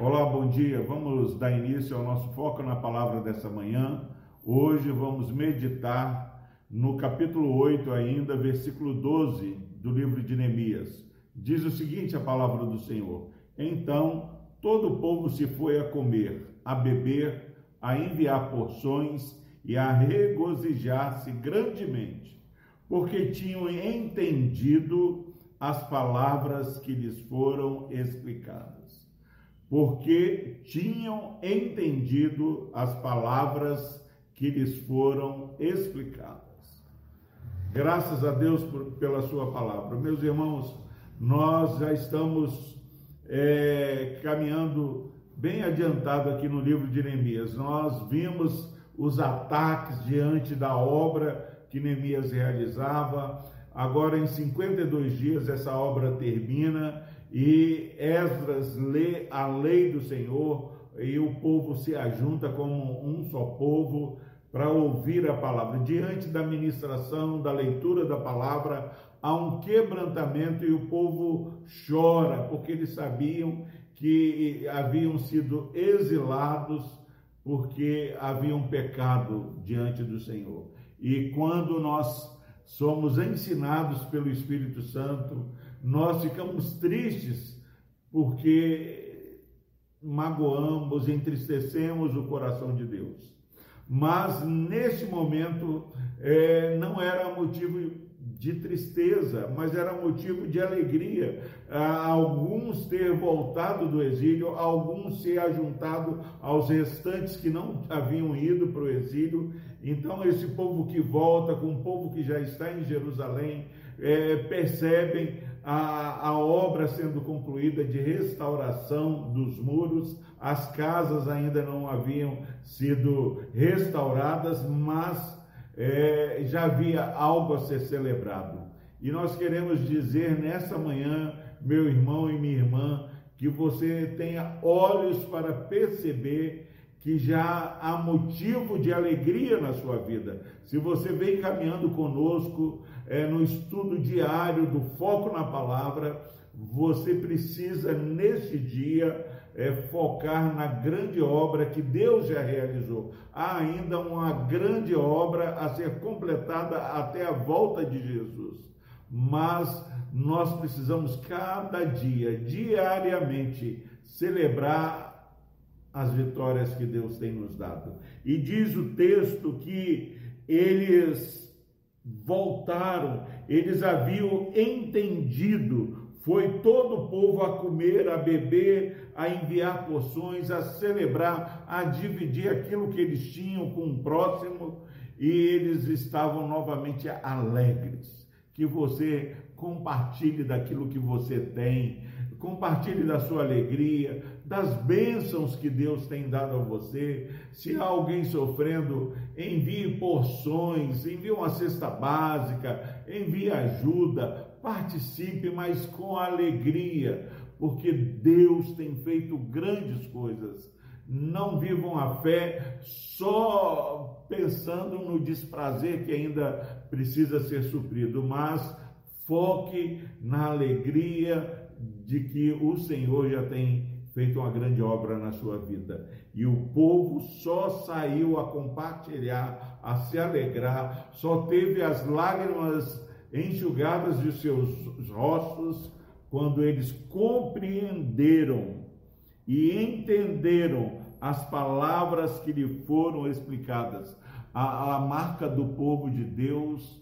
Olá, bom dia. Vamos dar início ao nosso foco na palavra dessa manhã. Hoje vamos meditar no capítulo 8 ainda, versículo 12 do livro de Neemias. Diz o seguinte a palavra do Senhor: Então todo o povo se foi a comer, a beber, a enviar porções e a regozijar-se grandemente, porque tinham entendido as palavras que lhes foram explicadas. Porque tinham entendido as palavras que lhes foram explicadas. Graças a Deus por, pela Sua palavra. Meus irmãos, nós já estamos é, caminhando bem adiantado aqui no livro de Neemias. Nós vimos os ataques diante da obra que Neemias realizava. Agora, em 52 dias, essa obra termina e Esdras lê a lei do Senhor e o povo se ajunta como um só povo para ouvir a palavra. Diante da ministração, da leitura da palavra, há um quebrantamento e o povo chora, porque eles sabiam que haviam sido exilados porque haviam pecado diante do Senhor. E quando nós somos ensinados pelo Espírito Santo, nós ficamos tristes porque magoamos, entristecemos o coração de Deus. Mas nesse momento é, não era motivo de tristeza, mas era motivo de alegria. Ah, alguns ter voltado do exílio, alguns se ajuntado aos restantes que não haviam ido para o exílio. Então, esse povo que volta, com o povo que já está em Jerusalém, é, percebem a, a obra sendo concluída de restauração dos muros, as casas ainda não haviam sido restauradas, mas é, já havia algo a ser celebrado. E nós queremos dizer nessa manhã, meu irmão e minha irmã, que você tenha olhos para perceber que já há motivo de alegria na sua vida. Se você vem caminhando conosco é, no estudo diário do foco na palavra, você precisa neste dia é, focar na grande obra que Deus já realizou. Há ainda uma grande obra a ser completada até a volta de Jesus. Mas nós precisamos cada dia, diariamente, celebrar as vitórias que Deus tem nos dado. E diz o texto que eles voltaram, eles haviam entendido foi todo o povo a comer, a beber, a enviar porções, a celebrar, a dividir aquilo que eles tinham com o próximo, e eles estavam novamente alegres. Que você compartilhe daquilo que você tem, compartilhe da sua alegria, das bênçãos que Deus tem dado a você. Se há alguém sofrendo, envie porções, envie uma cesta básica, envie ajuda, participe, mas com alegria, porque Deus tem feito grandes coisas. Não vivam a fé só pensando no desprazer que ainda precisa ser suprido, mas foque na alegria de que o Senhor já tem feito uma grande obra na sua vida. E o povo só saiu a compartilhar, a se alegrar, só teve as lágrimas enxugadas de seus rostos quando eles compreenderam e entenderam as palavras que lhe foram explicadas. A, a marca do povo de Deus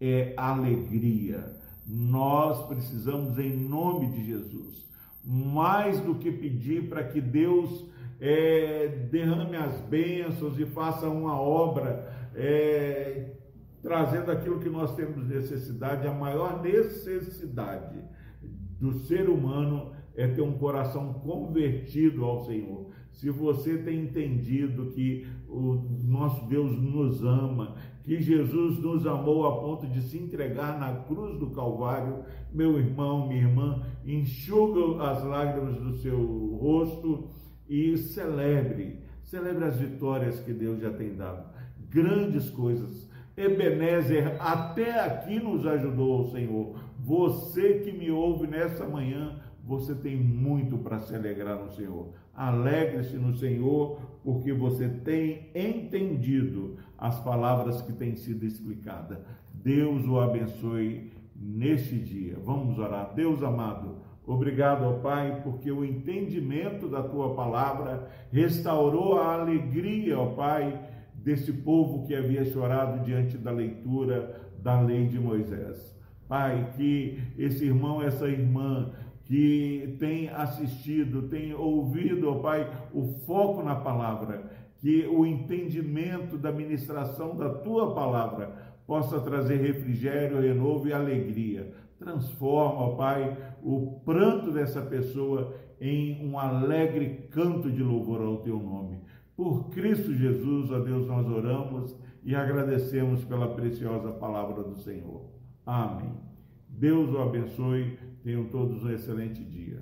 é alegria. Nós precisamos, em nome de Jesus, mais do que pedir para que Deus é, derrame as bênçãos e faça uma obra é, trazendo aquilo que nós temos necessidade, a maior necessidade do ser humano é ter um coração convertido ao Senhor. Se você tem entendido que o nosso Deus nos ama, que Jesus nos amou a ponto de se entregar na cruz do Calvário, meu irmão, minha irmã, enxuga as lágrimas do seu rosto e celebre, celebre as vitórias que Deus já tem dado. Grandes coisas Ebenezer, até aqui nos ajudou o Senhor. você que me ouve nessa manhã, você tem muito para se alegrar no Senhor. Alegre-se no Senhor, porque você tem entendido as palavras que têm sido explicadas. Deus o abençoe neste dia. Vamos orar. Deus amado, obrigado, ó Pai, porque o entendimento da tua palavra restaurou a alegria, ó Pai, desse povo que havia chorado diante da leitura da lei de Moisés. Pai, que esse irmão, essa irmã que tem assistido, tem ouvido, ó Pai, o foco na palavra, que o entendimento da ministração da tua palavra possa trazer refrigério, renovo e alegria. Transforma, ó Pai, o pranto dessa pessoa em um alegre canto de louvor ao teu nome. Por Cristo Jesus, ó Deus, nós oramos e agradecemos pela preciosa palavra do Senhor. Amém. Deus o abençoe. Tenham todos um excelente dia.